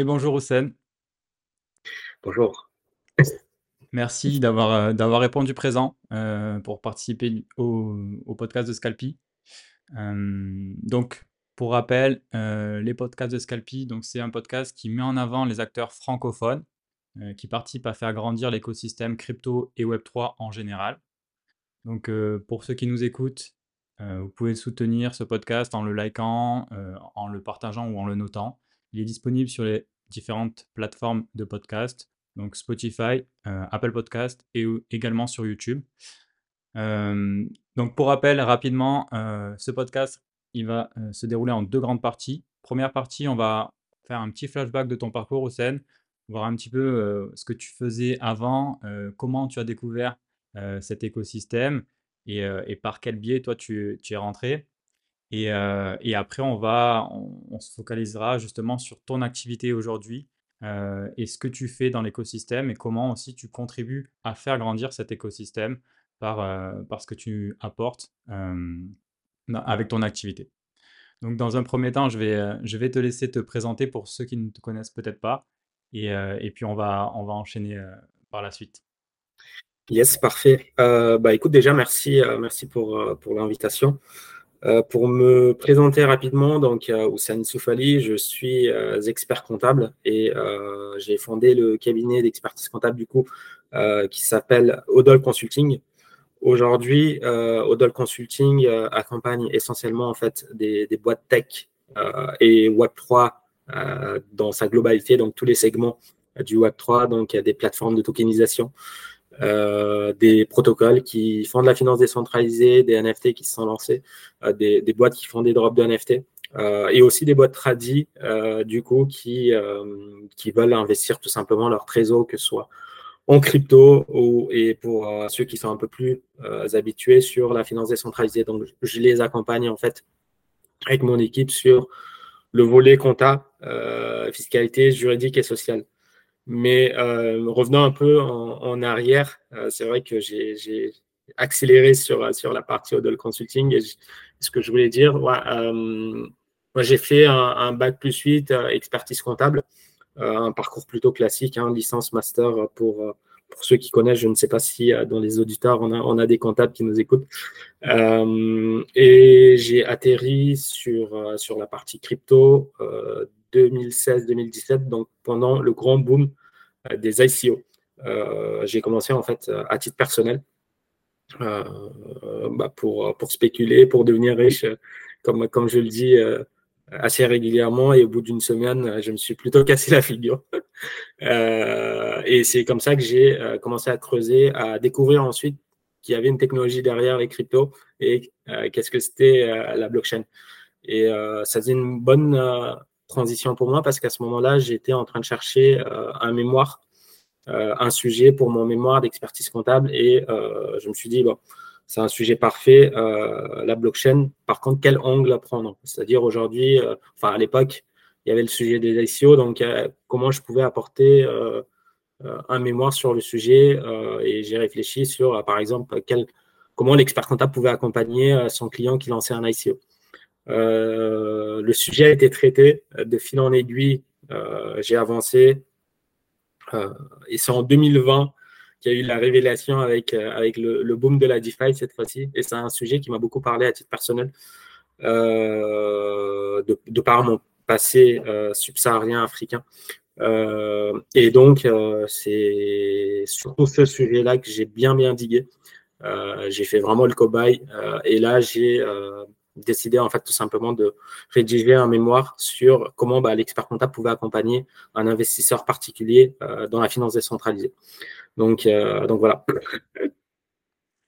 et bonjour Hussein. Bonjour. Merci d'avoir euh, d'avoir répondu présent euh, pour participer au, au podcast de Scalpi. Euh, donc, pour rappel, les podcasts de Scalpi, donc c'est un podcast qui met en avant les acteurs francophones qui participent à faire grandir l'écosystème crypto et Web3 en général. Donc, pour ceux qui nous écoutent, vous pouvez soutenir ce podcast en le likant, en le partageant ou en le notant. Il est disponible sur les différentes plateformes de podcast, donc Spotify, euh, Apple Podcast et également sur YouTube. Euh, donc pour rappel, rapidement, euh, ce podcast, il va se dérouler en deux grandes parties. Première partie, on va faire un petit flashback de ton parcours au Seine, voir un petit peu ce que tu faisais avant, comment tu as découvert cet écosystème et, par quel biais toi tu es rentré. Et, euh, et, après, on, va, on, se focalisera justement sur ton activité aujourd'hui euh, et ce que tu fais dans l'écosystème et comment aussi tu contribues à faire grandir cet écosystème par, euh, ce que tu apportes avec ton activité. Donc, dans un premier temps, je vais, je vais te laisser te présenter pour ceux qui ne te connaissent peut-être pas et, et, puis on va, on va enchaîner par la suite. Yes, parfait. bah, écoute, déjà, merci, merci pour, pour l'invitation. Euh, pour me présenter rapidement, donc euh, Oussane Soufali, je suis euh, expert comptable et j'ai fondé le cabinet d'expertise comptable du coup qui s'appelle Odol Consulting. Aujourd'hui, Odol Consulting accompagne essentiellement en fait des, des boîtes tech et Web3 dans sa globalité, donc tous les segments du Web3, donc il y a des plateformes de tokenisation, euh, des protocoles qui font de la finance décentralisée, des NFT qui se sont lancés, euh, des, boîtes qui font des drops de NFT. Euh, et aussi des boîtes tradies, du coup, qui, qui veulent investir tout simplement leur trésor, que ce soit en crypto ou, et pour ceux qui sont un peu plus habitués sur la finance décentralisée. Donc, je les accompagne en fait avec mon équipe sur le volet compta, fiscalité juridique et sociale. Mais euh, revenant un peu en, arrière, euh, c'est vrai que j'ai accéléré sur, sur la partie Odol Consulting. Et ce que je voulais dire, euh, moi j'ai fait un, bac plus 8, expertise comptable, un parcours plutôt classique, hein, licence master pour, ceux qui connaissent. Je ne sais pas si dans les auditeurs on a, des comptables qui nous écoutent. et j'ai atterri sur, sur la partie crypto 2016-2017, donc pendant le grand boom euh, des ICO. Euh, j'ai commencé en fait à titre personnel euh, bah, pour, pour spéculer, pour devenir riche, comme, comme je le dis assez régulièrement et au bout d'une semaine, je me suis plutôt cassé la figure. et c'est comme ça que j'ai commencé à creuser, à découvrir ensuite qu'il y avait une technologie derrière les cryptos et qu'est-ce que c'était la blockchain. Et ça faisait une bonne transition pour moi parce qu'à ce moment-là, j'étais en train de chercher euh, un mémoire, euh, un sujet pour mon mémoire d'expertise comptable et euh, je me suis dit, bon, c'est un sujet parfait, la blockchain. Par contre, quel angle prendre? C'est-à-dire aujourd'hui, enfin à l'époque, il y avait le sujet des ICO, donc comment je pouvais apporter un mémoire sur le sujet et j'ai réfléchi sur, par exemple, quel, comment l'expert comptable pouvait accompagner son client qui lançait un ICO. Euh, le sujet a été traité euh, de fil en aiguille. Euh, j'ai avancé. et c'est en 2020 qu'il y a eu la révélation avec, avec le, boom de la DeFi cette fois-ci. Et c'est un sujet qui m'a beaucoup parlé à titre personnel. de, par mon passé subsaharien africain. et donc, c'est surtout ce sujet-là que j'ai bien, bien digué. j'ai fait vraiment le cobaye. et là, j'ai décidé en fait tout simplement de rédiger un mémoire sur comment bah, l'expert comptable pouvait accompagner un investisseur particulier euh, dans la finance décentralisée. Donc, euh, donc voilà.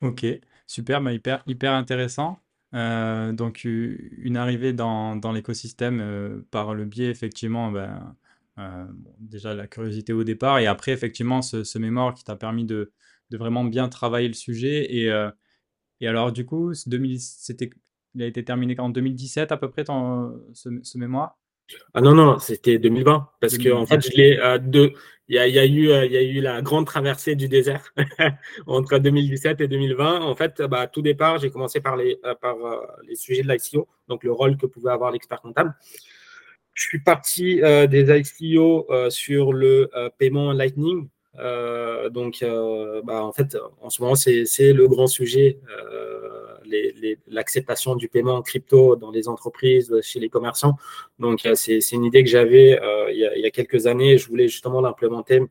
Ok, super, bah, hyper, hyper intéressant. Euh, donc une arrivée dans, dans l'écosystème par le biais effectivement ben, déjà la curiosité au départ et après effectivement ce, ce mémoire qui t'a permis de, de, vraiment bien travailler le sujet et, et alors du coup c'était il a été terminé en 2017 à peu près, ton, ce, mémoire? Ah non, non, c'était 2020. Parce qu'en en fait, euh, Il y a, y, a eu, euh, y a eu la grande traversée du désert entre 2017 et 2020. En fait, bah, tout départ, j'ai commencé par les, euh, par, les sujets de l'ICO, donc le rôle que pouvait avoir l'expert comptable. Je suis parti des ICO sur le paiement Lightning. donc, bah, en fait, en ce moment, c'est le grand sujet l'acceptation du paiement en crypto dans les entreprises, chez les commerçants. Donc, c'est une idée que j'avais il, y a quelques années. Je voulais justement l'implémenter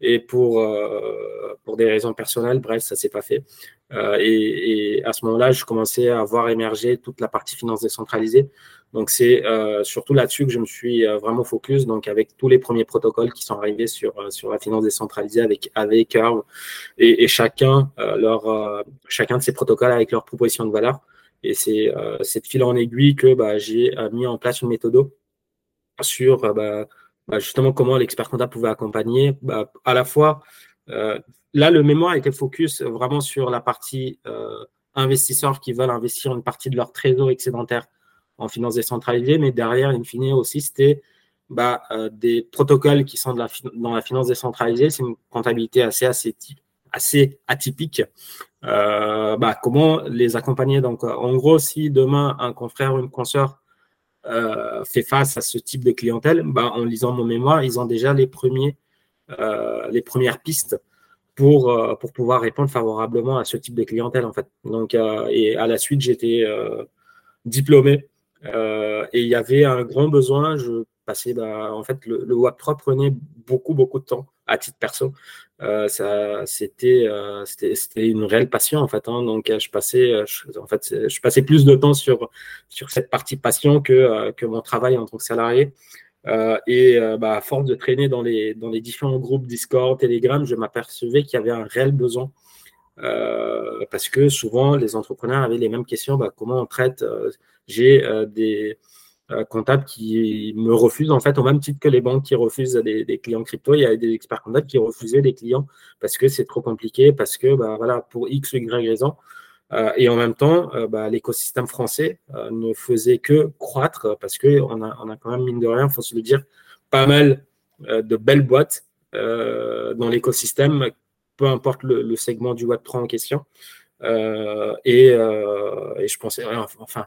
et pour, euh, pour des raisons personnelles, bref, ça s'est pas fait. Euh, et, à ce moment-là, je commençais à voir émerger toute la partie finance décentralisée. Donc c'est euh, surtout là-dessus que je me suis euh, vraiment focus. Donc avec tous les premiers protocoles qui sont arrivés sur euh, sur la finance décentralisée avec AV, Curve et, et chacun euh, leur chacun de ces protocoles avec leur proposition de valeur. Et c'est cette fil en aiguille que bah, j'ai mis en place une méthode sur bah, bah, justement comment l'expert comptable pouvait accompagner bah, à la fois euh, là le mémoire était focus vraiment sur la partie euh, investisseurs qui veulent investir une partie de leur trésor excédentaire en finance décentralisée, mais derrière, in fine aussi, c'était bah, euh, des protocoles qui sont de la, dans la finance décentralisée. C'est une comptabilité assez, assez, atypique. Euh, bah, comment les accompagner? Donc, en gros, si demain, un confrère ou une consoeur euh, fait face à ce type de clientèle, bah, en lisant mon mémoire, ils ont déjà les, premiers, euh, les premières pistes pour, euh, pour pouvoir répondre favorablement à ce type de clientèle. En fait. Donc, et à la suite, j'étais diplômé et il y avait un grand besoin. Je passais, bah, en fait, le, le Web3 prenait beaucoup, beaucoup de temps à titre perso. Euh, ça, c'était, euh, c'était, c'était une réelle passion en fait. Hein. Donc, je passais, en fait, je passais plus de temps sur sur cette partie passion que que mon travail en tant que salarié. Euh, et bah, à force de traîner dans les dans les différents groupes Discord, Telegram, je m'apercevais qu'il y avait un réel besoin. Parce que souvent, les entrepreneurs avaient les mêmes questions. Bah, comment on traite J'ai des euh, comptables qui me refusent, en fait, au même titre que les banques qui refusent des, clients crypto, il y a des experts comptables qui refusaient des clients parce que c'est trop compliqué, parce que, bah, voilà, pour X ou Y raison. Euh, et en même temps, euh, bah, l'écosystème français ne faisait que croître parce qu'on a, a quand même, mine de rien, il faut se le dire, pas mal de belles boîtes dans l'écosystème, peu importe le, segment du Web3 en question. Et, et, je pensais, enfin,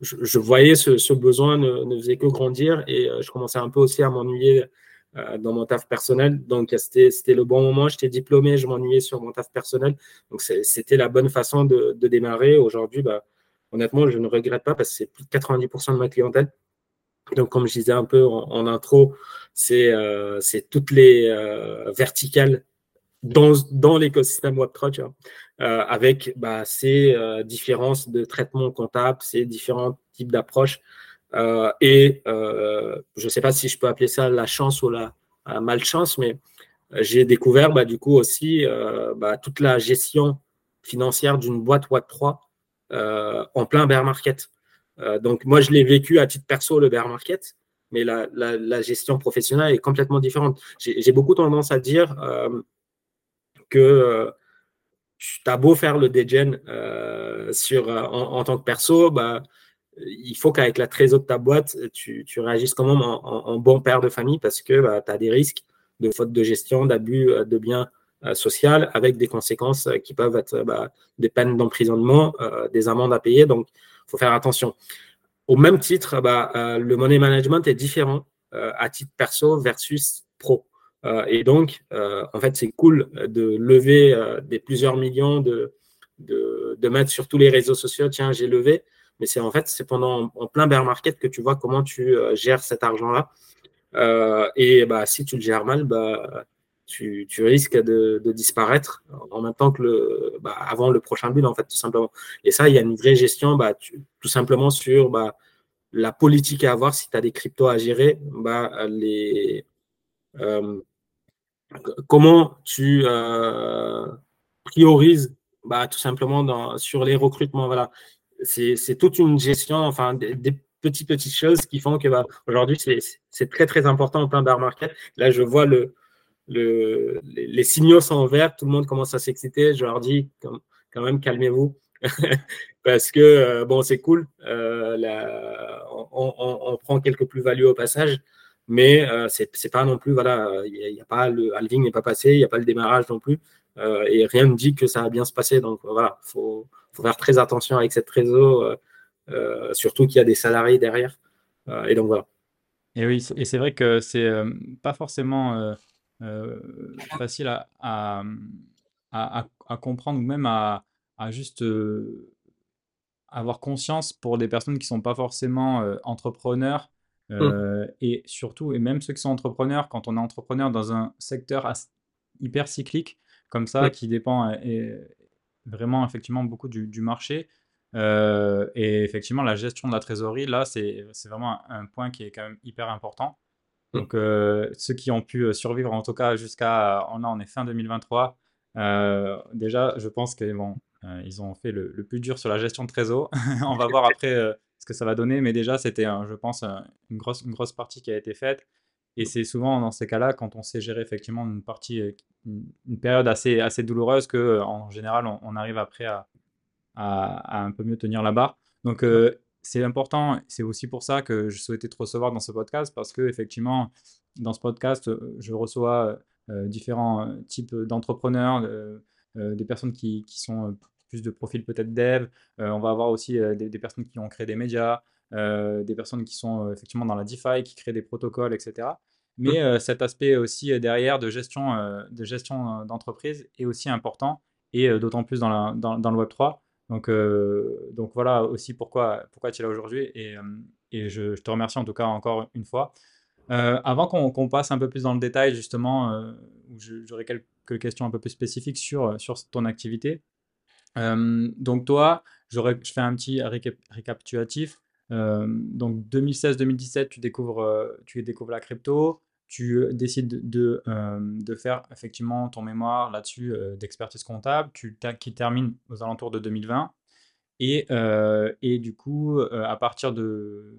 je, voyais ce, besoin ne, faisait que grandir et euh, je commençais un peu aussi à m'ennuyer euh, dans mon taf personnel. Donc, c'était le bon moment. J'étais diplômé, je m'ennuyais sur mon taf personnel. Donc, c'était la bonne façon de, démarrer. Aujourd'hui, bah, honnêtement, je ne regrette pas parce que c'est plus de 90% de ma clientèle. Donc, comme je disais un peu en, intro, c'est euh, toutes les verticales dans, dans l'écosystème Web3, euh, avec bah, ces euh, différences de traitement comptable, ces différents types d'approches. Euh, et je ne sais pas si je peux appeler ça la chance ou la, malchance, mais j'ai découvert bah, du coup aussi bah, toute la gestion financière d'une boîte Web3 en plein bear market. donc moi, je l'ai vécu à titre perso, le bear market, mais la, la, gestion professionnelle est complètement différente. J'ai beaucoup tendance à dire tu as beau faire le degen euh, sur, euh, en, tant que perso, bah, il faut qu'avec la trésor de ta boîte, tu, tu réagisses quand même en, bon père de famille parce que bah, tu as des risques de faute de gestion, d'abus de biens social avec des conséquences qui peuvent être bah, des peines d'emprisonnement, des amendes à payer. Donc, il faut faire attention. Au même titre, bah, le money management est différent à titre perso versus pro. Euh, et donc, euh, en fait, c'est cool de lever euh, des plusieurs millions, de, de, de, mettre sur tous les réseaux sociaux, tiens, j'ai levé. Mais c'est en fait, c'est pendant en plein bear market que tu vois comment tu gères cet argent-là. et bah, si tu le gères mal, bah, tu, tu, risques de, de, disparaître en même temps que le, bah, avant le prochain bulle, en fait, tout simplement. Et ça, il y a une vraie gestion, bah, tout simplement sur bah, la politique à avoir. Si tu as des cryptos à gérer, bah, les, euh, comment tu euh, priorises bah, tout simplement sur les recrutements. Voilà. C'est toute une gestion, enfin, des, petites, petites choses qui font que bah, aujourd'hui, c'est très, très important en plein bear market. Là, je vois le, le, les, signaux sont verts, tout le monde commence à s'exciter. Je leur dis quand même, calmez-vous. Parce que, euh, bon, c'est cool. Euh, on, prend quelques plus-values au passage mais euh, c'est pas non plus, voilà, il n'y a, pas le halving n'est pas passé, il n'y a pas le démarrage non plus, euh, et rien ne dit que ça va bien se passer. Donc voilà, il faut, faire très attention avec cette réseau, euh, surtout qu'il y a des salariés derrière. et donc voilà. Et oui, et c'est vrai que c'est pas forcément facile à, à, comprendre ou même à, juste avoir conscience pour des personnes qui sont pas forcément entrepreneurs mmh. et surtout, et même ceux qui sont entrepreneurs, quand on est entrepreneur dans un secteur hyper cyclique comme ça, qui dépend vraiment effectivement beaucoup du, marché, et effectivement, la gestion de la trésorerie, là, c'est vraiment un, point qui est quand même hyper important. Mmh. Donc, ceux qui ont pu survivre, en tout cas jusqu'à, on, on est fin 2023, déjà, je pense que bon, ils ont fait le, plus dur sur la gestion de trésor. on va voir après ce que ça va donner, mais déjà, c'était, je pense, une grosse, une grosse partie qui a été faite. Et c'est souvent dans ces cas-là, quand on sait gérer effectivement une partie, une, période assez, assez douloureuse, que en général, on arrive après à, à, un peu mieux tenir la barre. Donc, euh, c'est important. C'est aussi pour ça que je souhaitais te recevoir dans ce podcast parce que, effectivement, dans ce podcast, euh, je reçois euh, différents types d'entrepreneurs, des personnes qui, qui, sont plus de profil peut-être dev. on va avoir aussi des, personnes qui ont créé des médias, des personnes qui sont effectivement dans la DeFi, qui créent des protocoles, etc. Mais cet aspect aussi derrière de gestion de gestion d'entreprise est aussi important et d'autant plus dans, la, dans, dans, le Web 3 donc, euh, donc voilà aussi pourquoi, pourquoi tu es là aujourd'hui et, euh, et je, te remercie en tout cas encore une fois. Euh, avant qu'on passe un peu plus dans le détail, justement, j'aurais quelques questions un peu plus spécifiques sur, sur ton activité. Donc toi, je fais un petit récapitulatif. donc 2016-2017, tu découvres, tu découvres la crypto tu décides de, de, faire effectivement ton mémoire là-dessus d'expertise comptable, tu, qui termine aux alentours de 2020. Et, et du coup, à partir de,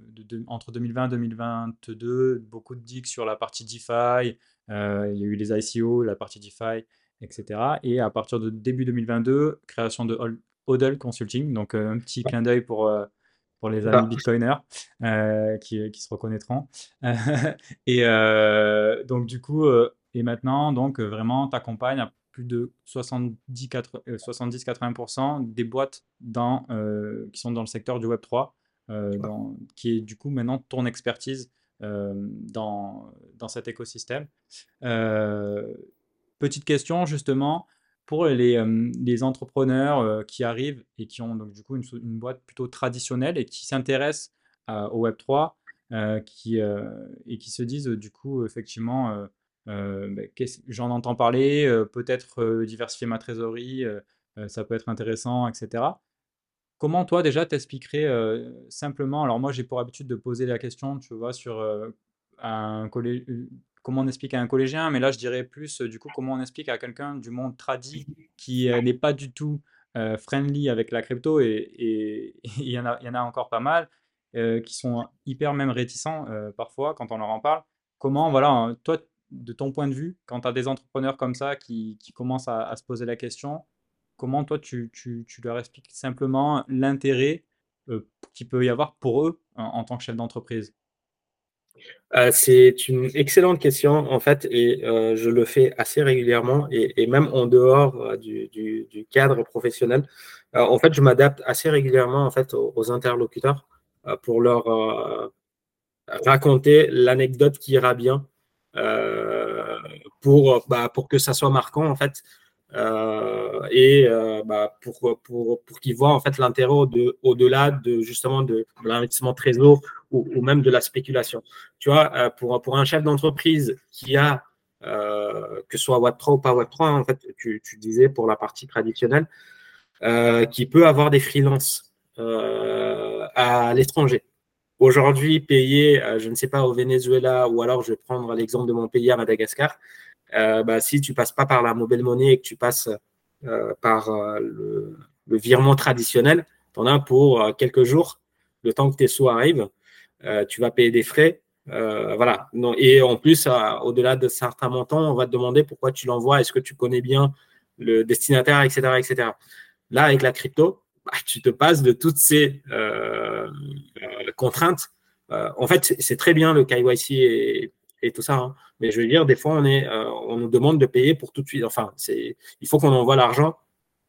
entre 2020 et 2022, beaucoup de digues sur la partie DeFi, il y a eu les ICO, la partie DeFi, etc. Et à partir de début 2022, création de Hodl Consulting, donc un petit clin d'œil pour pour les amis bitcoiners euh, qui, qui, se reconnaîtront. et euh, donc, du coup, euh, et maintenant, donc vraiment, tu accompagnes à plus de 70-80% des boîtes dans, qui sont dans le secteur du Web3, dans, qui est du coup maintenant ton expertise dans, dans cet écosystème. Petite question, justement, pour les, euh, entrepreneurs euh, qui arrivent et qui ont donc du coup une, boîte plutôt traditionnelle et qui s'intéressent au Web 3 euh, qui, et qui se disent du coup effectivement bah, j'en entends parler, peut-être diversifier ma trésorerie, ça peut être intéressant, etc. Comment toi déjà t'expliquerais simplement, alors moi j'ai pour habitude de poser la question, tu vois, sur un collège, comment on explique à un collégien, mais là je dirais plus du coup comment on explique à quelqu'un du monde tradit qui n'est pas du tout friendly avec la crypto et il y, en a, y en a encore pas mal qui sont hyper même réticents parfois quand on leur en parle. Comment, voilà, hein, toi, de ton point de vue, quand tu as des entrepreneurs comme ça qui, commencent à, se poser la question, comment toi tu, leur expliques simplement l'intérêt qu'il peut y avoir pour eux en tant que chef d'entreprise? Euh, c'est une excellente question en fait et euh, je le fais assez régulièrement et, même en dehors euh, du, cadre professionnel. en fait, je m'adapte assez régulièrement en fait aux, interlocuteurs pour leur raconter l'anecdote qui ira bien pour, bah, pour que ça soit marquant en fait et bah, pour, pour, pour qu'ils voient en fait l'intérêt au-delà de justement de, l'investissement trésor ou, même de la spéculation. Tu vois, euh, pour, pour un chef d'entreprise qui a, que ce soit Web3 ou pas Web3, en fait, tu, tu disais pour la partie traditionnelle, qui peut avoir des freelances à l'étranger. Aujourd'hui, payer, je ne sais pas, au Venezuela, ou alors je vais prendre l'exemple de mon pays à Madagascar, euh, bah, si tu passes pas par la mobile money et que tu passes euh, par euh, le, virement traditionnel, tu en as pour quelques jours, le temps que tes sous arrivent, tu vas payer des frais. voilà. et en plus, au-delà de certains montants, on va te demander pourquoi tu l'envoies, est-ce que tu connais bien le destinataire, etc. etc. Là, avec la crypto, bah, tu te passes de toutes ces contraintes. en fait, c'est très bien le KYC et, tout ça. Hein. Mais je veux dire, des fois, on, euh, nous demande de payer pour tout de suite. Enfin, c'est, il faut qu'on envoie l'argent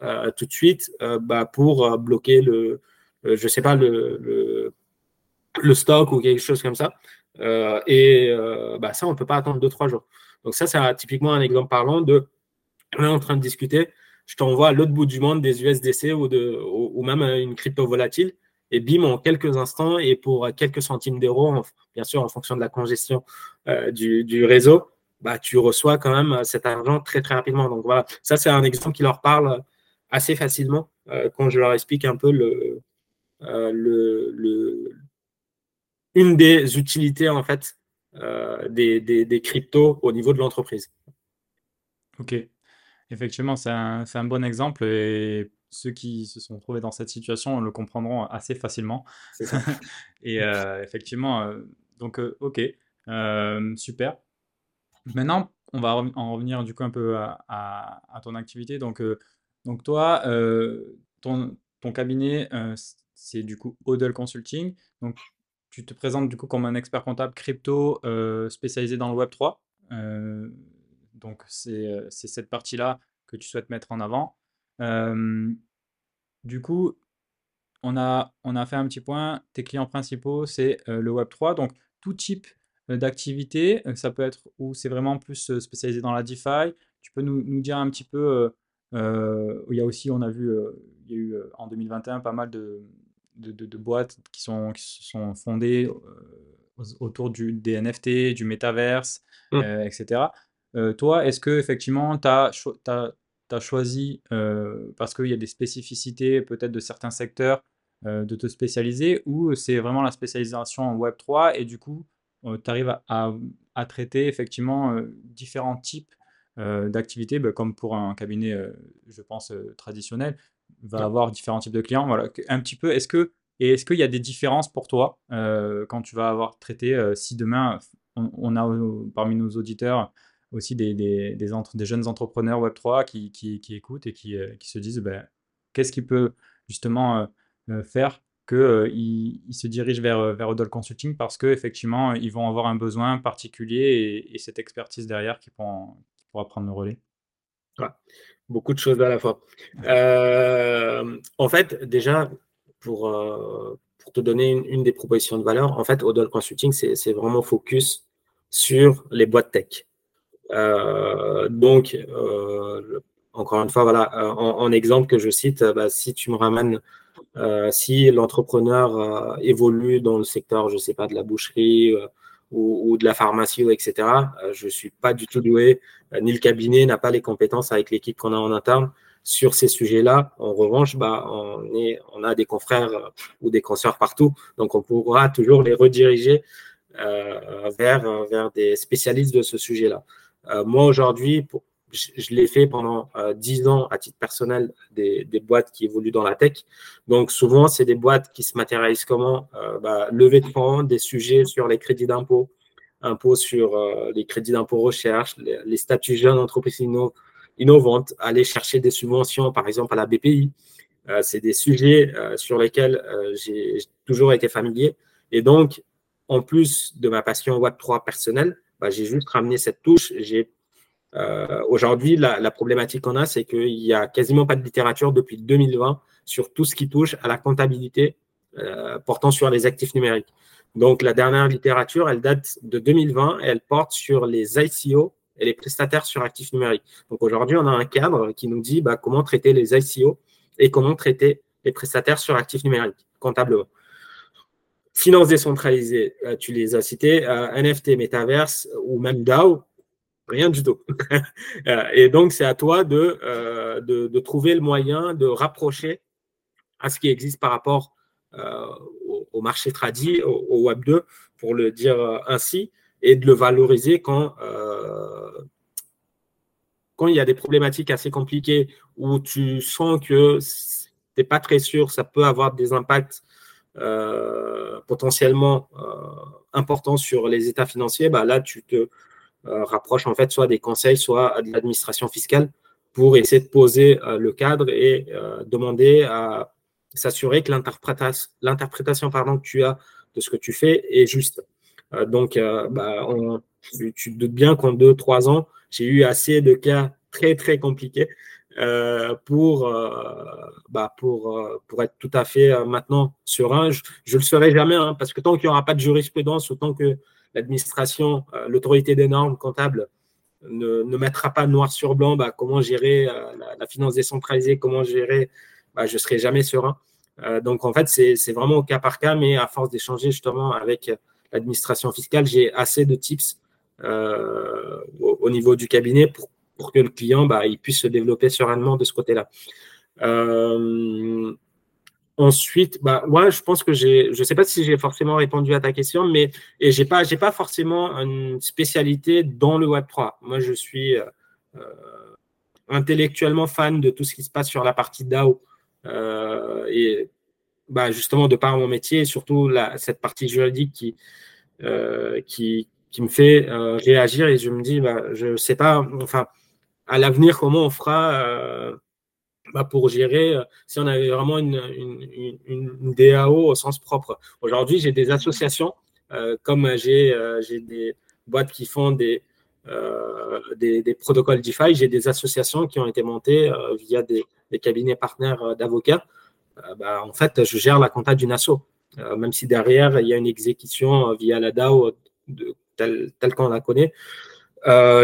euh, tout de suite euh, bah, pour bloquer le, je sais pas, le, stock ou quelque chose comme ça. et bah, ça, on ne peut pas attendre 2-3 jours. Donc ça, c'est typiquement un exemple parlant de on est en train de discuter, je t'envoie à l'autre bout du monde des USDC ou, de, ou, même une crypto volatile. Et bim, en quelques instants et pour quelques centimes d'euros, bien sûr en fonction de la congestion euh, du, réseau, bah, tu reçois quand même cet argent très très rapidement. Donc voilà, ça c'est un exemple qui leur parle assez facilement euh, quand je leur explique un peu le, euh, le, le, une des utilités en fait des, des, des cryptos au niveau de l'entreprise. Ok, Effectivement, c'est un, un, bon exemple et ceux qui se sont trouvés dans cette situation le comprendront assez facilement. et euh, effectivement, euh, donc euh, ok, super. Maintenant, on va en revenir du coup un peu à, à, ton activité. Donc, donc toi, ton, ton, cabinet, c'est du coup Odell Consulting. Donc, tu te présentes du coup comme un expert comptable crypto spécialisé dans le Web 3. Donc, c'est cette partie-là que tu souhaites mettre en avant. du coup, on a, on a fait un petit point. Tes clients principaux, c'est le Web3. Donc, tout type d'activité, ça peut être où c'est vraiment plus spécialisé dans la DeFi. Tu peux nous, nous dire un petit peu. il y a aussi, on a vu, il y a eu en 2021 pas mal de, de, de, boîtes qui, sont, qui se sont fondées autour du, des NFT, du métaverse, mmh. etc. Euh, toi, est-ce que effectivement, tu as, choisi, euh, parce qu'il y a des spécificités peut-être de certains secteurs, euh, de te spécialiser, ou c'est vraiment la spécialisation en Web3 et du coup, tu arrives à, traiter effectivement différents types d'activités, bah, comme pour un cabinet, je pense, traditionnel, va avoir différents types de clients. Voilà, un petit peu, est-ce que et est-ce qu'il y a des différences pour toi quand tu vas avoir traité, si demain on a parmi nos auditeurs aussi des, des, des, entre, des jeunes entrepreneurs Web3 qui, qui, qui écoutent et qui, euh, qui se disent ben, qu'est-ce qui peut justement euh, euh, faire qu'ils ils se dirigent vers, vers Odol Consulting parce qu'effectivement, ils vont avoir un besoin particulier et, cette expertise derrière qui, pourra, qui pourra prendre le relais? Beaucoup de choses à la fois. en fait, déjà, pour, pour te donner une, des propositions de valeur, en fait, Odol Consulting, c'est vraiment focus sur les boîtes tech. Euh, donc, euh, encore une fois, voilà, euh, en, exemple que je cite, bah, si tu me ramènes, si l'entrepreneur évolue dans le secteur, je ne sais pas, de la boucherie ou, de la pharmacie, etc., je ne suis pas du tout doué, ni le cabinet n'a pas les compétences avec l'équipe qu'on a en interne sur ces sujets-là. En revanche, bah, on, est, on a des confrères ou des consoeurs partout, donc on pourra toujours les rediriger vers, vers des spécialistes de ce sujet-là. Euh, moi, aujourd'hui, je, l'ai fait pendant euh, dix 10 ans à titre personnel des, boîtes qui évoluent dans la tech. Donc, souvent, c'est des boîtes qui se matérialisent comment euh, bah, Lever de fonds, des sujets sur les crédits d'impôt, impôts sur les crédits d'impôt recherche, les, statuts jeunes entreprises innovantes, aller chercher des subventions, par exemple, à la BPI. c'est des sujets sur lesquels j'ai toujours été familier. Et donc, en plus de ma passion Web3 personnelle, bah, j'ai juste ramené cette touche. Euh, Aujourd'hui, la, problématique qu'on a, c'est qu'il n'y a quasiment pas de littérature depuis 2020 sur tout ce qui touche à la comptabilité euh, portant sur les actifs numériques. Donc, la dernière littérature, elle date de 2020 et elle porte sur les ICO et les prestataires sur actifs numériques. Donc, aujourd'hui, on a un cadre qui nous dit bah, comment traiter les ICO et comment traiter les prestataires sur actifs numériques comptablement. Finance décentralisée, euh, tu les as cités, euh, NFT, Metaverse ou même DAO, rien du tout. Euh, et donc, c'est à toi de, de, trouver le moyen de rapprocher à ce qui existe par rapport au, marché tradit, au, Web 2, pour le dire ainsi, et de le valoriser quand, il y a des problématiques assez compliquées où tu sens que tu n'es pas très sûr, ça peut avoir des impacts euh, potentiellement euh, important sur les états financiers, bah là, tu te euh, rapproches en fait soit des conseils, soit de l'administration fiscale pour essayer de poser le cadre et demander à s'assurer que l'interprétation pardon, que tu as de ce que tu fais est juste. donc, bah, tu, te doutes bien qu'en deux, trois ans, j'ai eu assez de cas très, très compliqués euh, pour, euh, bah pour, euh, pour être tout à fait maintenant serein. Je ne le serai jamais, hein, parce que tant qu'il n'y aura pas de jurisprudence, autant que l'administration, l'autorité des normes comptables ne, mettra pas noir sur blanc bah, comment gérer la, finance décentralisée, comment gérer, bah, je ne serai jamais serein. donc en fait, c'est vraiment au cas par cas, mais à force d'échanger justement avec l'administration fiscale, j'ai assez de tips au, niveau du cabinet pour, pour que le client bah, il puisse se développer sereinement de ce côté-là. Euh, ensuite, bah, ouais, je pense que j'ai, je sais pas si j'ai forcément répondu à ta question, mais et j'ai pas, j'ai pas forcément une spécialité dans le Web 3. Moi, je suis euh, euh, intellectuellement fan de tout ce qui se passe sur la partie DAO et bah, justement de par mon métier, surtout la, cette partie juridique qui, qui, qui me fait réagir et je me dis, bah, je sais pas, enfin, à l'avenir, comment on fera bah, pour gérer euh, si on avait vraiment une, une, DAO au sens propre. Aujourd'hui, j'ai des associations, euh, comme j'ai euh, des boîtes qui font des, des, protocoles DeFi, j'ai des associations qui ont été montées via des, cabinets partenaires d'avocats. Bah, en fait, je gère la compta d'une asso, même si derrière, il y a une exécution via la DAO telle qu'on la connaît.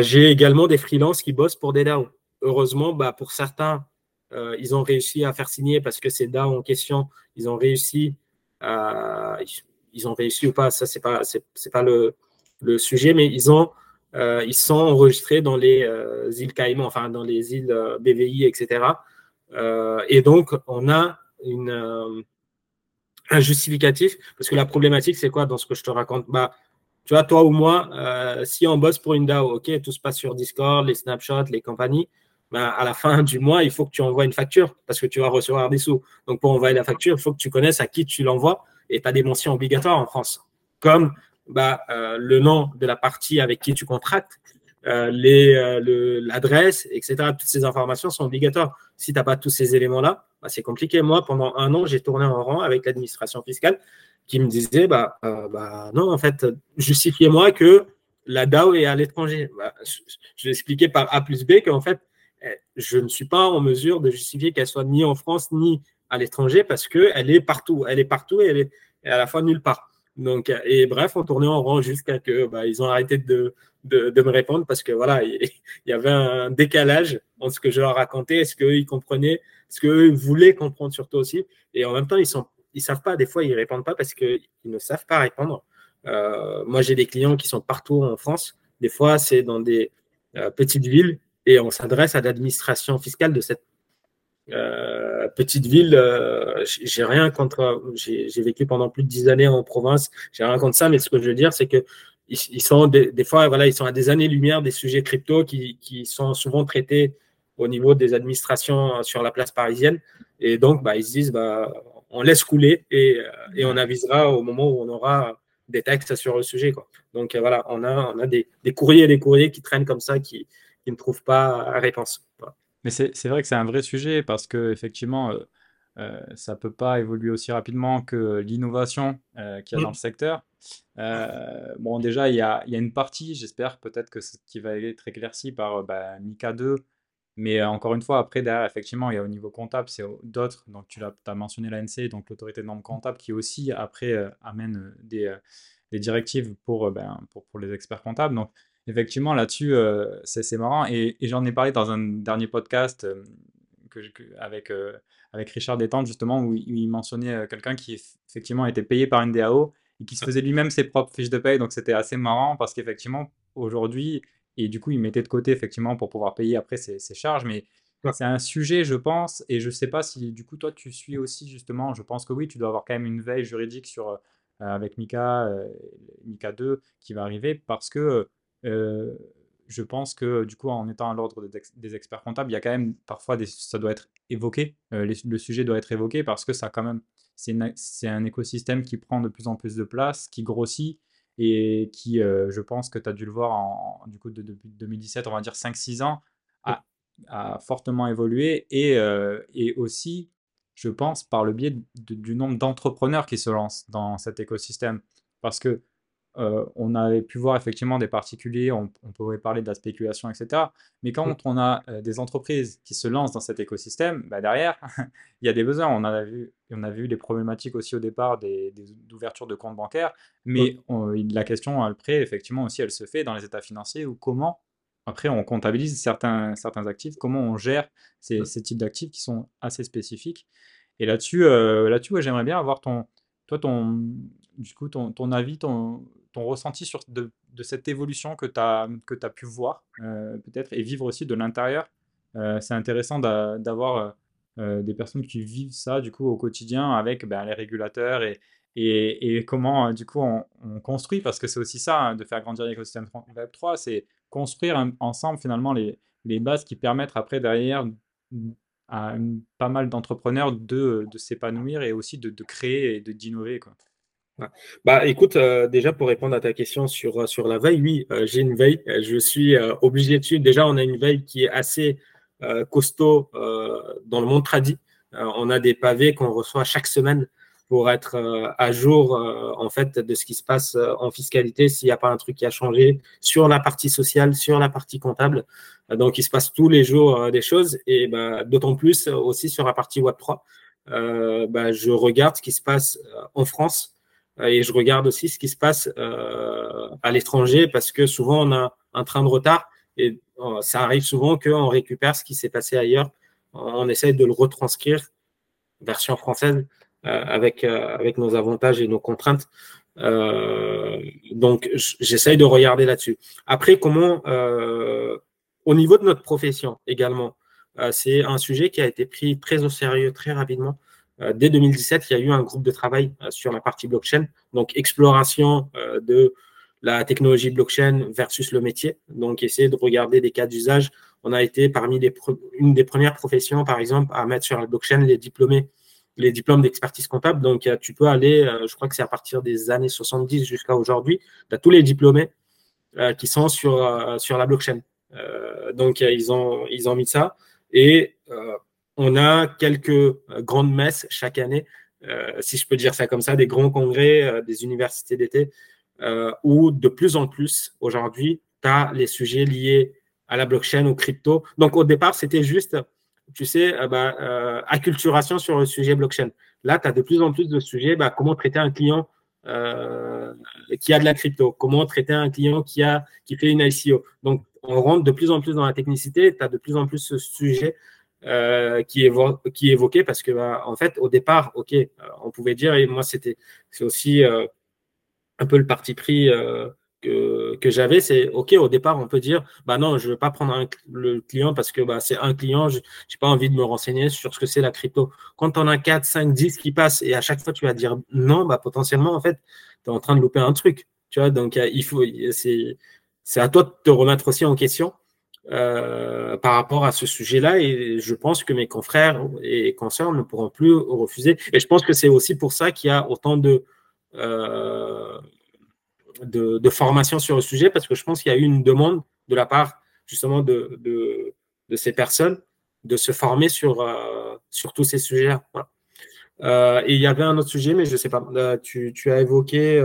j'ai également des freelances qui bossent pour des DAO. Heureusement, bah, pour certains, euh, ils ont réussi à faire signer parce que ces DAO en question, ils ont réussi ils ont réussi ou pas, ça c'est pas c'est pas le, le, sujet, mais ils ont euh, ils sont enregistrés dans les euh, îles Caïmans, enfin dans les îles BVI, etc. et donc on a un justificatif parce que la problématique c'est quoi dans ce que je te raconte? Bah tu vois, toi ou moi, si on bosse pour une DAO, ok, tout se passe sur Discord, les snapshots, les compagnies, ben, à la fin du mois, il faut que tu envoies une facture parce que tu vas recevoir des sous. Donc, pour envoyer la facture, il faut que tu connaisses à qui tu l'envoies et tu as des mentions obligatoires en France, comme bah, euh, le nom de la partie avec qui tu contractes, euh, euh, l'adresse, etc. Toutes ces informations sont obligatoires. Si tu n'as pas tous ces éléments-là, bah, c'est compliqué. Moi, pendant un an, j'ai tourné en rang avec l'administration fiscale qui me disait bah, non, en fait, justifiez-moi que la DAO est à l'étranger. Je, je vais expliquer par A plus B qu'en fait, je ne suis pas en mesure de justifier qu'elle soit ni en France ni à l'étranger parce qu'elle est partout. Elle est partout et elle est à la fois nulle part. Donc, et bref, on tournait en rang jusqu'à que bah, ont arrêté de, de, me répondre parce que voilà, il, y avait un décalage entre ce que je leur racontais et ce qu'eux comprenaient, ce qu'eux voulaient comprendre surtout aussi. Et en même temps, ils sont, ils savent pas. Des fois, ils répondent pas parce qu'ils ne savent pas répondre. Euh, moi, j'ai des clients qui sont partout en France. Des fois, c'est dans des euh, petites villes et on s'adresse à l'administration fiscale de cette euh, petite ville. Euh, j'ai rien contre. J'ai vécu pendant plus de dix années en province. J'ai rien contre ça, mais ce que je veux dire, c'est que ils, sont des, fois, voilà, ils sont à des années-lumière des sujets crypto qui, sont souvent traités au niveau des administrations sur la place parisienne. Et donc, bah, ils se disent, bah, on laisse couler et, euh, on avisera au moment où on aura des textes sur le sujet. Donc voilà, on a, on a des, des courriers et des courriers qui traînent comme ça, qui, qui ne trouvent pas réponse. Mais c'est vrai que c'est un vrai sujet parce que effectivement, euh, euh, ça peut pas évoluer aussi rapidement que l'innovation euh, qu'il y a dans le secteur. Euh, bon, déjà, il y a, y a, une partie, j'espère peut-être que qui va être éclairci par bah, Mika 2. Mais encore une fois, après, derrière, effectivement, il y a au niveau comptable, c'est d'autres. Donc, tu as, as mentionné l'ANC, donc l'autorité de normes comptables, qui aussi, après, amène des, des directives pour, ben, pour, pour, les experts comptables. Donc, effectivement, là-dessus, euh, c'est marrant. Et, j'en ai parlé dans un dernier podcast euh, que, avec, euh, avec Richard Détente, justement, où il, mentionnait quelqu'un qui, effectivement, était payé par une DAO et qui se faisait lui-même ses propres fiches de paye. Donc, c'était assez marrant parce qu'effectivement, aujourd'hui, et du coup, il mettait de côté, effectivement, pour pouvoir payer après ses, charges. Mais c'est un sujet, je pense, et je ne sais pas si, du coup, toi, tu suis aussi, justement, je pense que oui, tu dois avoir quand même une veille juridique sur, avec Mika, Mika 2 qui va arriver parce que euh, je pense que du coup, en étant à l'ordre des, experts comptables, il y a quand même parfois des, ça doit être évoqué, euh, le sujet doit être évoqué parce que ça quand même, c'est un écosystème qui prend de plus en plus de place, qui grossit et qui, euh, je pense que tu as dû le voir en, du coup de, depuis 2017, on va dire 5-6 ans, a, a, fortement évolué et, et, aussi, je pense, par le biais du nombre d'entrepreneurs qui se lancent dans cet écosystème. Parce que euh, on avait pu voir effectivement des particuliers, on, on pouvait parler de la spéculation, etc. Mais quand on a euh, des entreprises qui se lancent dans cet écosystème, bah, derrière, il y a des besoins. On a vu, on a vu les problématiques aussi au départ des, d'ouverture de comptes bancaires, mais la question après, effectivement aussi, elle se fait dans les états financiers ou comment, après, on comptabilise certains, certains actifs, comment on gère ces, ces types d'actifs qui sont assez spécifiques. Et là-dessus, euh, là-dessus j'aimerais bien avoir ton, toi, ton, du coup, ton, ton avis, ton, ton ressenti sur de, cette évolution que tu as, que as pu voir, euh, peut-être, et vivre aussi de l'intérieur. Euh, c'est intéressant d'avoir euh, des personnes qui vivent ça, du coup, au quotidien avec ben, les régulateurs et, et, et comment, du coup, on, construit, parce que c'est aussi ça, hein, de faire grandir l'écosystème Web3, c'est construire ensemble, finalement, les, les bases qui permettent après, derrière, à pas mal d'entrepreneurs de, de s'épanouir et aussi de, de créer et d'innover. Quoi. Bah, écoute, euh, déjà pour répondre à ta question sur, euh, sur la veille, oui, euh, j'ai une veille. Je suis obligé dessus. Déjà, on a une veille qui est assez costaud dans le monde tradit. on a des pavés qu'on reçoit chaque semaine pour être à jour en fait de ce qui se passe en fiscalité s'il n'y a pas un truc qui a changé sur la partie sociale, sur la partie comptable. donc, il se passe tous les jours des choses et bah, d'autant plus aussi sur la partie Web 3. Bah, je regarde ce qui se passe en France euh, et je regarde aussi ce qui se passe euh, à l'étranger parce que souvent on a un train de retard et euh, ça arrive souvent qu'on récupère ce qui s'est passé ailleurs. On essaie de le retranscrire, version française, avec, avec nos avantages et nos contraintes. donc, j'essaye de regarder là-dessus. Après, comment, au niveau de notre profession également, c'est un sujet qui a été pris très au sérieux très rapidement. Euh, dès 2017, il y a eu un groupe de travail euh, sur la partie blockchain, donc exploration euh, de la technologie blockchain versus le métier. Donc, essayer de regarder des cas d'usage. On a été parmi les une des premières professions, par exemple, à mettre sur la blockchain les diplômés, les diplômes d'expertise comptable. Donc, tu peux aller, je crois que c'est à partir des années 70 jusqu'à aujourd'hui, tu as tous les diplômés qui sont sur, la blockchain. donc, ils ont, ils ont mis ça. Et on a quelques euh, grandes messes chaque année, euh, si je peux dire ça comme ça, des grands congrès euh, des universités d'été, où de plus en plus, aujourd'hui, tu as les sujets liés à la blockchain, ou crypto. Donc au départ, c'était juste, tu sais, bah, acculturation sur le sujet blockchain. Là, tu as de plus en plus de sujets, bah, comment traiter un client qui a de la crypto, comment traiter un client qui, a, qui fait une ICO. Donc, on rentre de plus en plus dans la technicité, tu as de plus en plus ce sujet euh, qui, qui est évoqué parce que, bah, en fait, au départ, OK, euh, on pouvait dire, et moi, c'était c'est aussi euh, un peu le parti pris que, que j'avais, c'est OK, au départ, on peut dire, bah non, je veux pas prendre le client parce que bah, c'est un client, je n'ai pas envie de me renseigner sur ce que c'est la crypto. Quand on a 4, 5, 10 qui passent et à chaque fois tu vas dire non, bah, potentiellement, en fait, tu es en train de louper un truc. Tu vois, donc il faut, c'est à toi de te remettre aussi en question euh, par rapport à ce sujet-là et je pense que mes confrères et consoeurs ne pourront plus refuser. Et je pense que c'est aussi pour ça qu'il y a autant de, euh, de, de, formation sur le sujet parce que je pense qu'il y a eu une demande de la part justement de, de, ces personnes de se former sur, euh, sur tous ces sujets-là. Et il y avait un autre sujet, mais je ne sais pas. tu, tu, as évoqué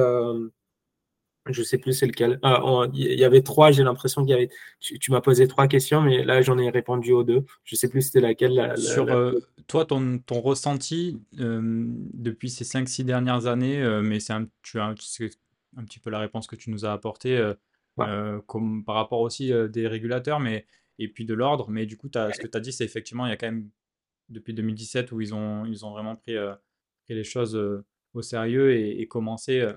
je sais plus c'est lequel. Ah, il y avait trois, j'ai l'impression qu'il y avait. Tu, m'as posé trois questions, mais là j'en ai répondu aux deux. Je sais plus c'était laquelle. Sur euh, toi, ton, ton ressenti euh, depuis ces cinq, six dernières années, euh, mais c'est un, tu as, un petit peu la réponse que tu nous as apportée comme, par rapport aussi des régulateurs mais, et puis de l'ordre. Mais du coup, as, ce que tu as dit, c'est effectivement, il y a quand même depuis 2017 où ils ont, ils ont vraiment pris, pris les choses au sérieux et, et commencé euh,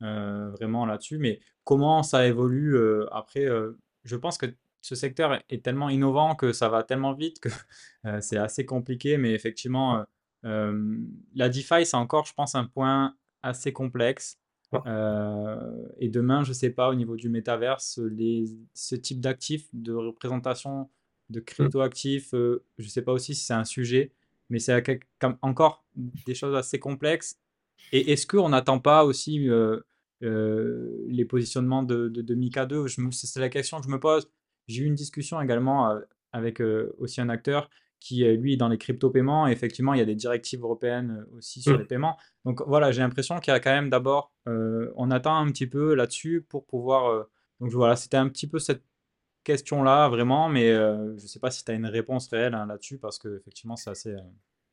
vraiment là-dessus. Mais comment ça évolue euh, après euh, Je pense que ce secteur est tellement innovant que ça va tellement vite que c'est assez compliqué. Mais effectivement, la DeFi, c'est encore, je pense, un point assez complexe. et demain, je ne sais pas, au niveau du métaverse, les, ce type d'actifs, de représentation de mmh. crypto-actifs, je ne sais pas aussi si c'est un sujet, mais c'est encore des choses assez complexes. Et est-ce qu'on n'attend pas aussi euh, les positionnements de, de, Mika 2 C'est la question que je me pose. J'ai eu une discussion également euh, avec euh, aussi un acteur qui lui dans les crypto-paiements. effectivement, il y a des directives européennes aussi sur mmh. les paiements. Donc voilà, j'ai l'impression qu'il y a quand même d'abord, on attend un petit peu là-dessus pour pouvoir. donc voilà, c'était un petit peu cette question-là vraiment, mais je ne sais pas si tu as une réponse réelle hein, là-dessus parce que effectivement, c'est assez.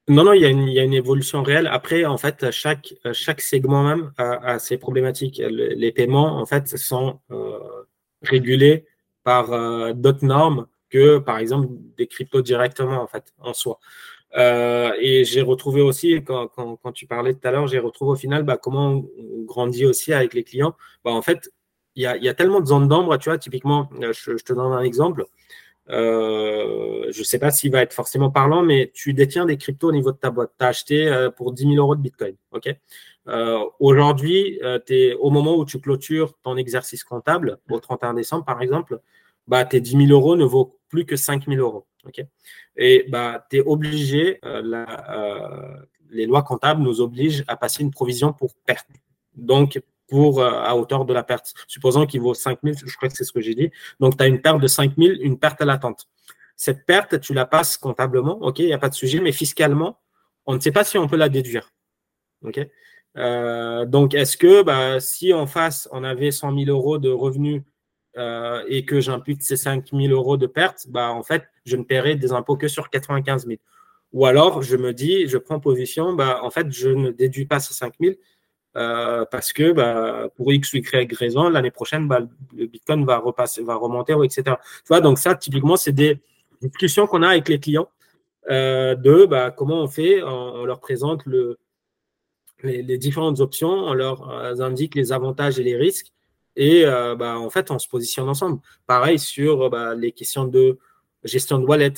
Non, non, il y, a une, évolution réelle. Après, en fait, chaque, segment même a, ses problématiques. Les paiements, en fait, sont euh, régulés par euh, d'autres normes que, par exemple, des cryptos directement, en fait, en soi. Euh, et j'ai retrouvé aussi, quand, tu parlais tout à l'heure, j'ai retrouvé au final bah, comment on grandit aussi avec les clients. Bah, en fait, il y a, tellement de zones d'ombre, tu vois, typiquement, je, te donne un exemple. Euh, je ne sais pas s'il va être forcément parlant, mais tu détiens des cryptos au niveau de ta boîte. Tu as acheté euh, pour 10 000 euros de Bitcoin. ok? Euh, Aujourd'hui, au moment où tu clôtures ton exercice comptable, au 31 décembre par exemple, bah, tes 10 000 euros ne vaut plus que 5 000 euros. ok? Et bah, tu es obligé, les lois comptables nous obligent à passer une provision pour perte. Donc, pour, euh, à hauteur de la perte. Supposons qu'il vaut 5 000, je crois que c'est ce que j'ai dit. Donc, tu as une perte de 5 000, une perte à l'attente. Cette perte, tu la passes comptablement, OK, il n'y a pas de sujet, mais fiscalement, on ne sait pas si on peut la déduire. OK euh, donc, est-ce que bah, si en face, on avait 100 000 euros de revenus euh, et que j'impute ces 5 000 euros de perte, bah, en fait, je ne paierai des impôts que sur 95 000. Ou alors, je me dis, je prends position, bah, en fait, je ne déduis pas ces 5 000, euh, parce que bah, pour X ou Y raison, l'année prochaine, bah, le Bitcoin va repasser, va remonter, etc. Tu vois, donc ça, typiquement, c'est des discussions qu'on a avec les clients euh, de bah, comment on fait. On, leur présente le, les, différentes options, on leur euh, indique les avantages et les risques. Et en fait, on se positionne ensemble. Pareil sur les questions de gestion de wallet.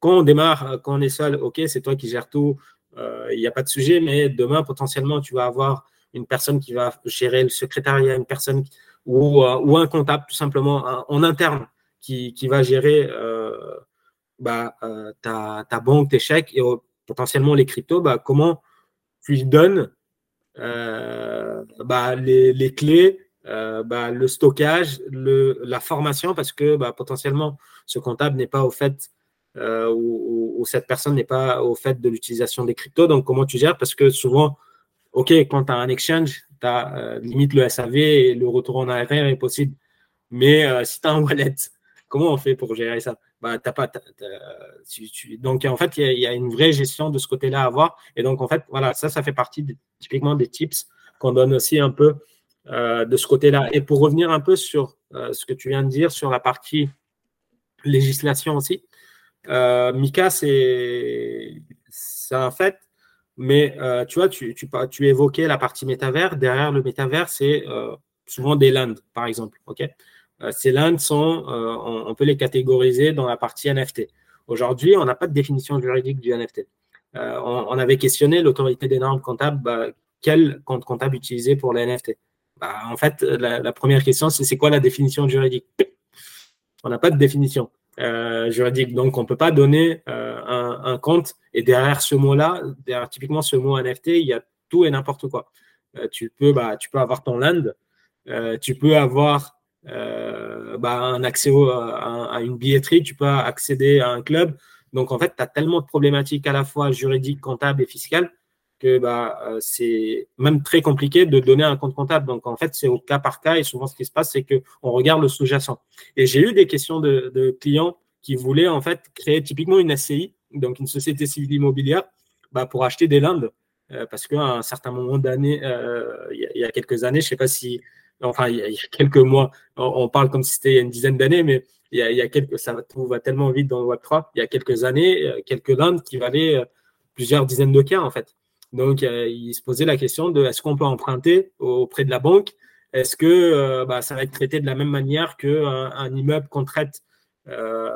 quand on démarre, quand on est seul, OK, c'est toi qui gères tout, il euh, n'y a pas de sujet, mais demain, potentiellement, tu vas avoir une personne qui va gérer le secrétariat, une personne ou, euh, un comptable, tout simplement, en interne, qui, va gérer euh, bah, ta, banque, tes chèques et potentiellement les cryptos. Bah, comment tu lui donnes bah, les, clés, le stockage, la formation, parce que potentiellement, ce comptable n'est pas au fait euh, où, cette personne n'est pas au fait de l'utilisation des cryptos. Donc, comment tu gères? Parce que souvent, OK, quand tu as un exchange, tu as euh, limite le SAV et le retour en arrière est possible. Mais euh, si tu as un wallet, comment on fait pour gérer ça? Bah, t'as pas, Donc, en fait, il y, a une vraie gestion de ce côté-là à avoir. Et donc, en fait, voilà, ça, ça fait partie typiquement des tips qu'on donne aussi un peu de ce côté-là. Et pour revenir un peu sur ce que tu viens de dire sur la partie législation aussi, euh, Mika, c'est un fait, mais euh, tu vois, tu, tu, évoquais la partie métavers. Derrière le métavers, c'est euh, souvent des lands, par exemple. ces lands sont, on, peut les catégoriser dans la partie NFT. Aujourd'hui, on n'a pas de définition juridique du NFT. On, avait questionné l'autorité des normes comptables, bah, quel compte comptable utiliser pour les NFT bah, En fait, la, la première question, c'est c'est quoi la définition juridique? On n'a pas de définition euh, juridique. Donc, on ne peut pas donner euh, un, compte. Et derrière ce mot-là, derrière typiquement ce mot NFT, il y a tout et n'importe quoi. Euh, tu, peux, bah, tu peux avoir ton land, tu peux avoir bah, un accès au, à, à, une billetterie, tu peux accéder à un club. Donc, en fait, tu as tellement de problématiques à la fois juridiques, comptables et fiscales que bah, euh, c'est même très compliqué de donner un compte comptable. Donc, en fait, c'est au cas par cas et souvent, ce qui se passe, c'est qu'on regarde le sous-jacent. Et j'ai eu des questions de, clients qui voulaient en fait créer typiquement une SCI, donc une société civile immobilière, bah, pour acheter des landes. Euh, parce qu'à un certain moment d'année, euh, il, y, a quelques années, je ne sais pas si, enfin, il y, a, quelques mois, on, parle comme si c'était il y a une dizaine d'années, mais il y, a, quelques, ça va tellement vite dans le Web3, il y a quelques années, quelques landes qui valaient plusieurs dizaines de cas, en fait. Donc, euh, il se posait la question de est-ce qu'on peut emprunter auprès de la banque? Est-ce que euh, bah, ça va être traité de la même manière qu'un un immeuble qu'on traite euh,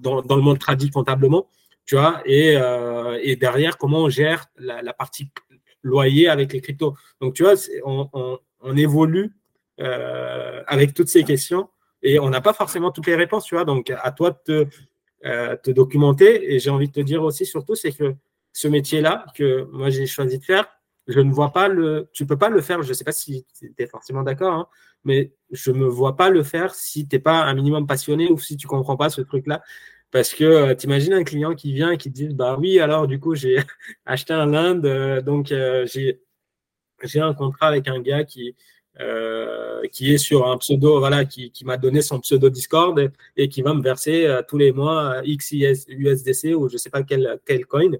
dans, le monde tradit comptablement tu vois, et, derrière, comment on gère la, partie loyer avec les cryptos? Donc, tu vois, on, évolue avec toutes ces questions et on n'a pas forcément toutes les réponses, tu vois? Donc, à toi de te documenter. Et j'ai envie de te dire aussi, surtout, c'est que ce métier-là que moi j'ai choisi de faire, je ne vois pas le. Tu peux pas le faire. Je ne sais pas si tu es forcément d'accord, hein, mais je ne me vois pas le faire si tu n'es pas un minimum passionné ou si tu ne comprends pas ce truc-là. Parce que tu imagines un client qui vient et qui te dit Bah oui, alors du coup, j'ai acheté un Inde, donc j'ai un contrat avec un gars qui, euh, qui est sur un pseudo, voilà, qui, qui m'a donné son pseudo Discord et, qui va me verser euh, tous les mois X USDC ou je sais pas quel, quel coin.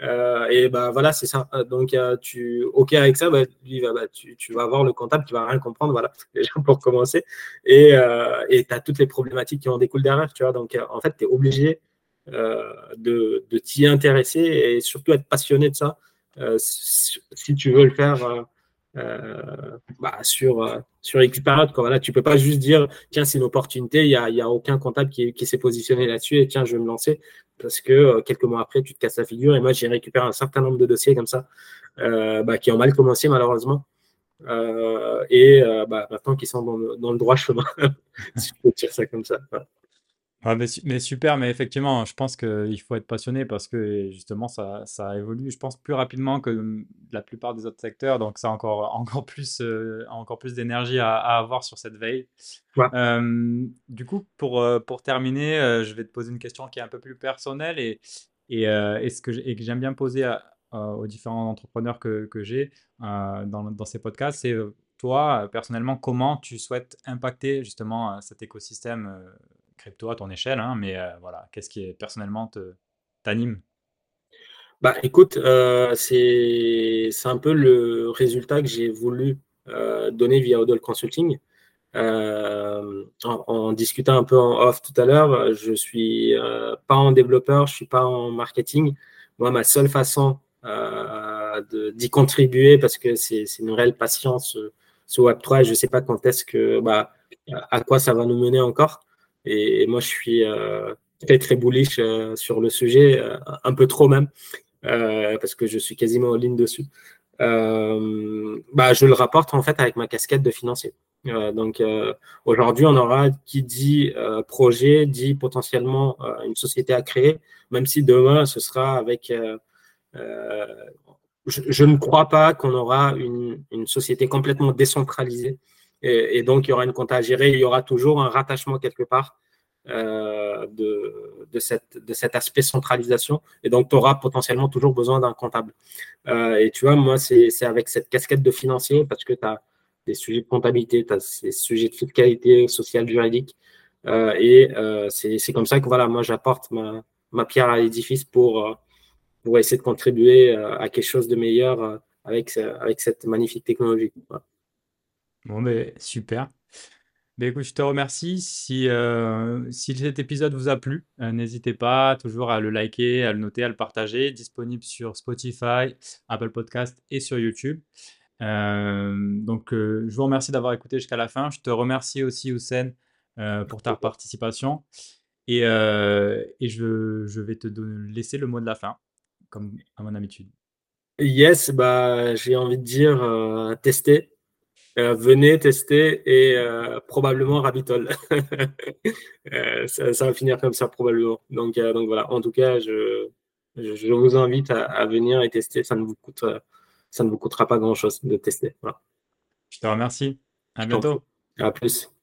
Euh, et bah voilà, c'est ça. Donc tu, ok avec ça, bah, bah, tu, tu, vas voir le comptable qui va rien comprendre, voilà, déjà pour commencer. Et tu as toutes les problématiques qui en découlent derrière, tu vois. Donc en fait, tu es obligé de, de t'y intéresser et surtout être passionné de ça. si tu veux le faire euh, bah, sur, euh, sur Equiparato. Quoi. Voilà, tu peux pas juste dire, tiens, c'est une opportunité, il n'y a, y a aucun comptable qui, qui s'est positionné là-dessus et tiens, je vais me lancer parce que euh, quelques mois après, tu te casses la figure. Et moi, j'ai récupéré un certain nombre de dossiers comme ça bah, qui ont mal commencé malheureusement. et bah, maintenant qu'ils sont dans dans le, droit chemin, si je peux dire ça comme ça mais, super, mais effectivement, je pense qu'il faut être passionné parce que justement, ça, ça évolue, je pense, plus rapidement que la plupart des autres secteurs. Donc, ça a encore, encore plus, euh, encore plus d'énergie à, avoir sur cette veille. Euh, du coup, pour, euh, pour terminer, je vais te poser une question qui est un peu plus personnelle et, et, et ce que j'aime bien poser aux différents entrepreneurs que, que j'ai dans, dans, ces podcasts, c'est toi, personnellement, comment tu souhaites impacter justement cet écosystème crypto à ton échelle, hein, mais euh, voilà, qu'est-ce qui personnellement t'anime? Bah, écoute, euh, c'est un peu le résultat que j'ai voulu euh, donner via Odol Consulting. en, discutant un peu en off tout à l'heure, je suis pas en développeur, je suis pas en marketing. Moi, ma seule façon d'y contribuer, parce que c'est une réelle patience ce Web3, et je sais pas quand est-ce que, bah, à quoi ça va nous mener encore. Et, moi, je suis euh, très, très bullish euh, sur le sujet, euh, un peu trop même, parce que je suis quasiment en ligne dessus. bah, je le rapporte en fait avec ma casquette de financier. donc aujourd'hui, on aura qui dit projet, dit potentiellement une société à créer, même si demain ce sera avec. Je, ne crois pas qu'on aura une, une, société complètement décentralisée et, donc, il y aura une compta à gérer, il y aura toujours un rattachement quelque part euh, de, de, de cet aspect centralisation. Et donc, tu auras potentiellement toujours besoin d'un comptable. Euh, et tu vois, moi, c'est avec cette casquette de financier, parce que tu as des sujets de comptabilité, tu as des sujets de fiscalité sociale, juridique. Euh, et c'est comme ça que voilà, moi, j'apporte ma, ma, pierre à l'édifice pour, pour essayer de contribuer à quelque chose de meilleur avec, avec cette magnifique technologie. Bon, ben, super. Ben, écoute, je te remercie. Si, euh, si cet épisode vous a plu, euh, n'hésitez pas toujours à le liker, à le noter, à le partager. Disponible sur Spotify, Apple Podcast et sur YouTube. Euh, donc, je vous remercie d'avoir écouté jusqu'à la fin. Je te remercie aussi, Hussein, pour ta participation. Et, et je, je vais te laisser le mot de la fin, comme à mon habitude. Yes, bah, j'ai envie de dire tester euh, venez tester et euh, probablement Rabitol. Euh, ça, va finir comme ça probablement. Donc, donc voilà, en tout cas, je, je, vous invite à, venir et tester. Ça ne vous, coûte, ça ne vous coûtera pas grand-chose de tester. Je te remercie. À bientôt. À plus.